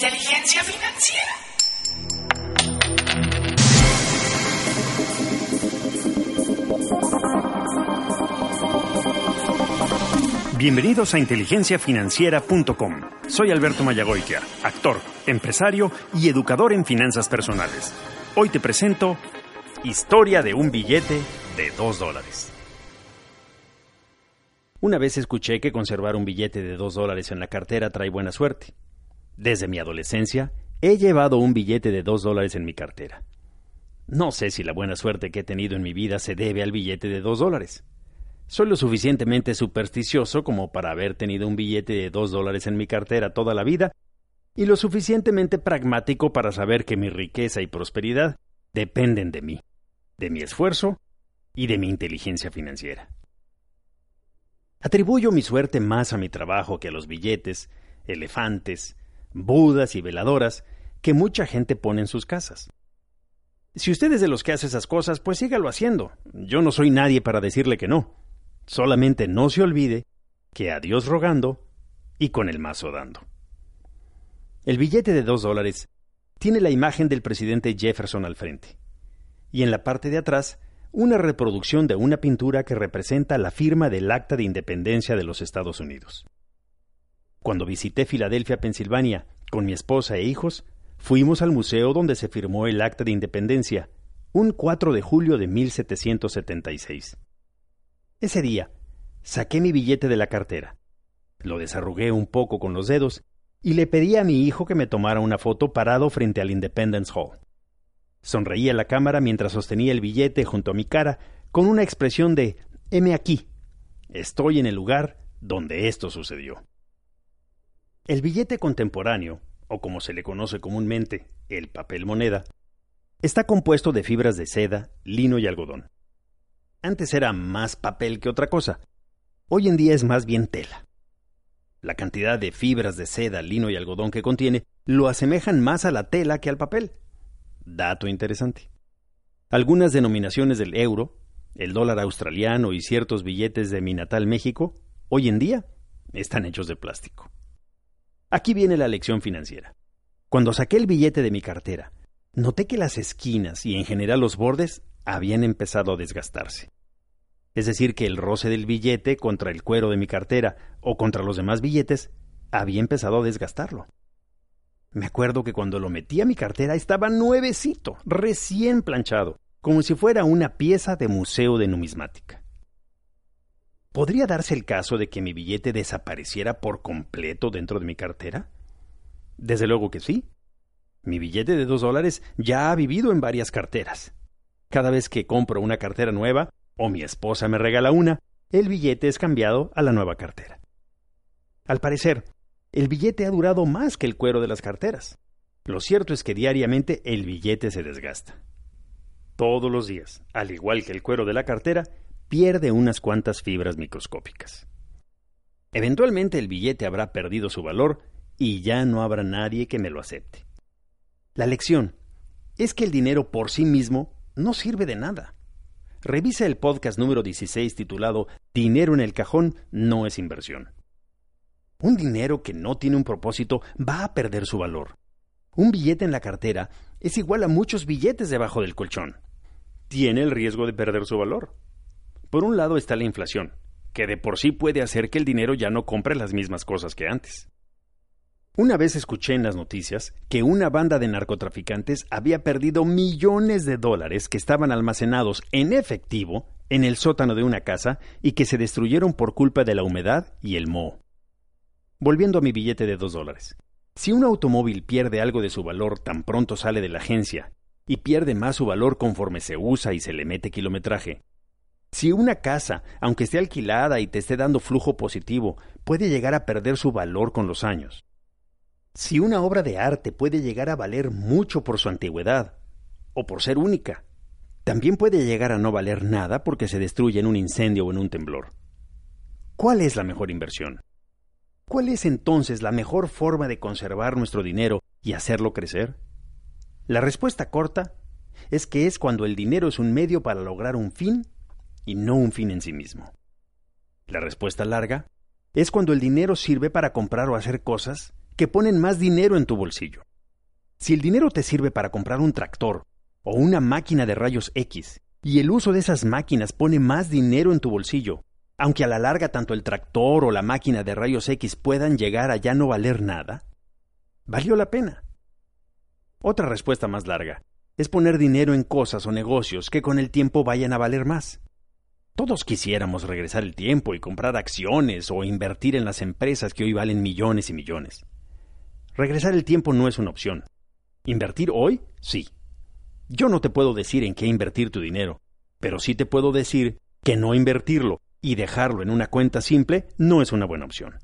Inteligencia financiera. Bienvenidos a inteligenciafinanciera.com. Soy Alberto Mayagoitia, actor, empresario y educador en finanzas personales. Hoy te presento Historia de un billete de 2 dólares. Una vez escuché que conservar un billete de 2 dólares en la cartera trae buena suerte. Desde mi adolescencia he llevado un billete de 2 dólares en mi cartera. No sé si la buena suerte que he tenido en mi vida se debe al billete de 2 dólares. Soy lo suficientemente supersticioso como para haber tenido un billete de dos dólares en mi cartera toda la vida y lo suficientemente pragmático para saber que mi riqueza y prosperidad dependen de mí, de mi esfuerzo y de mi inteligencia financiera. Atribuyo mi suerte más a mi trabajo que a los billetes, elefantes, budas y veladoras que mucha gente pone en sus casas. Si usted es de los que hace esas cosas, pues sígalo haciendo. Yo no soy nadie para decirle que no. Solamente no se olvide que a Dios rogando y con el mazo dando. El billete de dos dólares tiene la imagen del presidente Jefferson al frente, y en la parte de atrás una reproducción de una pintura que representa la firma del Acta de Independencia de los Estados Unidos. Cuando visité Filadelfia, Pensilvania, con mi esposa e hijos, fuimos al museo donde se firmó el Acta de Independencia, un 4 de julio de 1776. Ese día, saqué mi billete de la cartera, lo desarrugué un poco con los dedos y le pedí a mi hijo que me tomara una foto parado frente al Independence Hall. Sonreí a la cámara mientras sostenía el billete junto a mi cara con una expresión de heme aquí. Estoy en el lugar donde esto sucedió. El billete contemporáneo, o como se le conoce comúnmente, el papel moneda, está compuesto de fibras de seda, lino y algodón. Antes era más papel que otra cosa. Hoy en día es más bien tela. La cantidad de fibras de seda, lino y algodón que contiene lo asemejan más a la tela que al papel. Dato interesante. Algunas denominaciones del euro, el dólar australiano y ciertos billetes de mi natal México, hoy en día están hechos de plástico. Aquí viene la lección financiera. Cuando saqué el billete de mi cartera, noté que las esquinas y en general los bordes habían empezado a desgastarse. Es decir, que el roce del billete contra el cuero de mi cartera o contra los demás billetes había empezado a desgastarlo. Me acuerdo que cuando lo metí a mi cartera estaba nuevecito, recién planchado, como si fuera una pieza de museo de numismática. ¿Podría darse el caso de que mi billete desapareciera por completo dentro de mi cartera? Desde luego que sí. Mi billete de dos dólares ya ha vivido en varias carteras. Cada vez que compro una cartera nueva, o mi esposa me regala una, el billete es cambiado a la nueva cartera. Al parecer, el billete ha durado más que el cuero de las carteras. Lo cierto es que diariamente el billete se desgasta. Todos los días, al igual que el cuero de la cartera, pierde unas cuantas fibras microscópicas. Eventualmente el billete habrá perdido su valor y ya no habrá nadie que me lo acepte. La lección es que el dinero por sí mismo no sirve de nada. Revisa el podcast número 16 titulado Dinero en el cajón no es inversión. Un dinero que no tiene un propósito va a perder su valor. Un billete en la cartera es igual a muchos billetes debajo del colchón. Tiene el riesgo de perder su valor. Por un lado está la inflación, que de por sí puede hacer que el dinero ya no compre las mismas cosas que antes. Una vez escuché en las noticias que una banda de narcotraficantes había perdido millones de dólares que estaban almacenados en efectivo en el sótano de una casa y que se destruyeron por culpa de la humedad y el moho. Volviendo a mi billete de dos dólares. Si un automóvil pierde algo de su valor tan pronto sale de la agencia y pierde más su valor conforme se usa y se le mete kilometraje, si una casa, aunque esté alquilada y te esté dando flujo positivo, puede llegar a perder su valor con los años, si una obra de arte puede llegar a valer mucho por su antigüedad o por ser única, también puede llegar a no valer nada porque se destruye en un incendio o en un temblor. ¿Cuál es la mejor inversión? ¿Cuál es entonces la mejor forma de conservar nuestro dinero y hacerlo crecer? La respuesta corta es que es cuando el dinero es un medio para lograr un fin y no un fin en sí mismo. La respuesta larga es cuando el dinero sirve para comprar o hacer cosas que ponen más dinero en tu bolsillo. Si el dinero te sirve para comprar un tractor o una máquina de rayos X, y el uso de esas máquinas pone más dinero en tu bolsillo, aunque a la larga tanto el tractor o la máquina de rayos X puedan llegar a ya no valer nada, valió la pena. Otra respuesta más larga es poner dinero en cosas o negocios que con el tiempo vayan a valer más. Todos quisiéramos regresar el tiempo y comprar acciones o invertir en las empresas que hoy valen millones y millones. Regresar el tiempo no es una opción. ¿Invertir hoy? Sí. Yo no te puedo decir en qué invertir tu dinero, pero sí te puedo decir que no invertirlo y dejarlo en una cuenta simple no es una buena opción.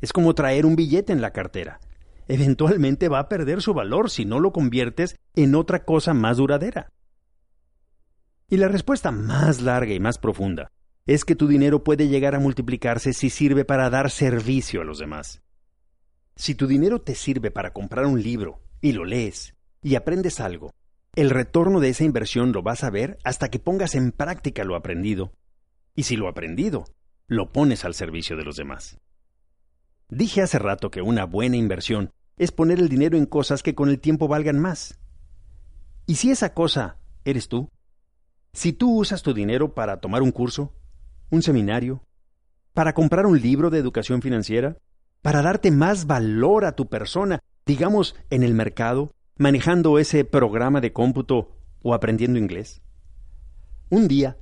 Es como traer un billete en la cartera. Eventualmente va a perder su valor si no lo conviertes en otra cosa más duradera. Y la respuesta más larga y más profunda es que tu dinero puede llegar a multiplicarse si sirve para dar servicio a los demás. Si tu dinero te sirve para comprar un libro y lo lees y aprendes algo, el retorno de esa inversión lo vas a ver hasta que pongas en práctica lo aprendido. Y si lo aprendido, lo pones al servicio de los demás. Dije hace rato que una buena inversión es poner el dinero en cosas que con el tiempo valgan más. ¿Y si esa cosa eres tú? Si tú usas tu dinero para tomar un curso, un seminario, para comprar un libro de educación financiera, para darte más valor a tu persona, digamos, en el mercado, manejando ese programa de cómputo o aprendiendo inglés. Un día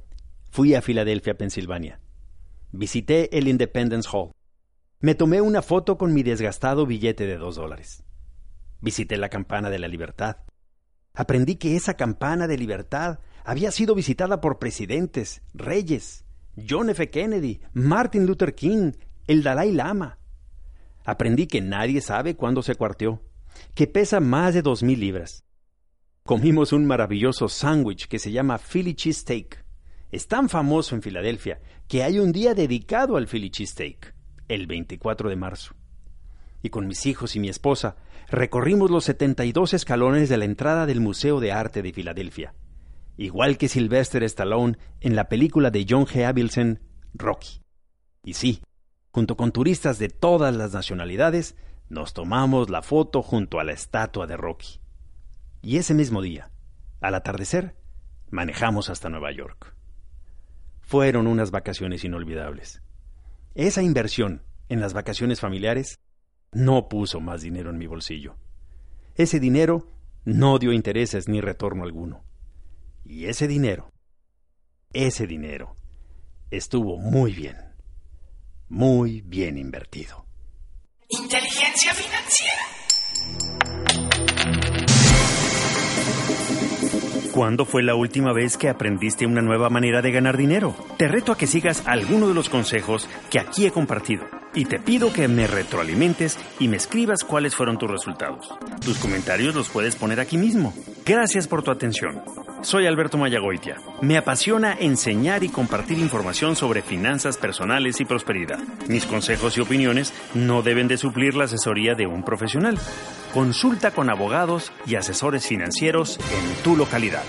fui a Filadelfia, Pensilvania. Visité el Independence Hall. Me tomé una foto con mi desgastado billete de dos dólares. Visité la campana de la libertad. Aprendí que esa campana de libertad había sido visitada por presidentes, reyes, John F. Kennedy, Martin Luther King, el Dalai Lama. Aprendí que nadie sabe cuándo se cuarteó, que pesa más de dos mil libras. Comimos un maravilloso sándwich que se llama Philly Cheesesteak. Es tan famoso en Filadelfia que hay un día dedicado al Philly Cheesesteak, el 24 de marzo. Y con mis hijos y mi esposa recorrimos los 72 escalones de la entrada del Museo de Arte de Filadelfia igual que Sylvester Stallone en la película de John G. Avildsen, Rocky. Y sí, junto con turistas de todas las nacionalidades, nos tomamos la foto junto a la estatua de Rocky. Y ese mismo día, al atardecer, manejamos hasta Nueva York. Fueron unas vacaciones inolvidables. Esa inversión en las vacaciones familiares no puso más dinero en mi bolsillo. Ese dinero no dio intereses ni retorno alguno. Y ese dinero, ese dinero, estuvo muy bien, muy bien invertido. Inteligencia financiera. ¿Cuándo fue la última vez que aprendiste una nueva manera de ganar dinero? Te reto a que sigas alguno de los consejos que aquí he compartido y te pido que me retroalimentes y me escribas cuáles fueron tus resultados. Tus comentarios los puedes poner aquí mismo. Gracias por tu atención. Soy Alberto Mayagoitia. Me apasiona enseñar y compartir información sobre finanzas personales y prosperidad. Mis consejos y opiniones no deben de suplir la asesoría de un profesional. Consulta con abogados y asesores financieros en tu localidad.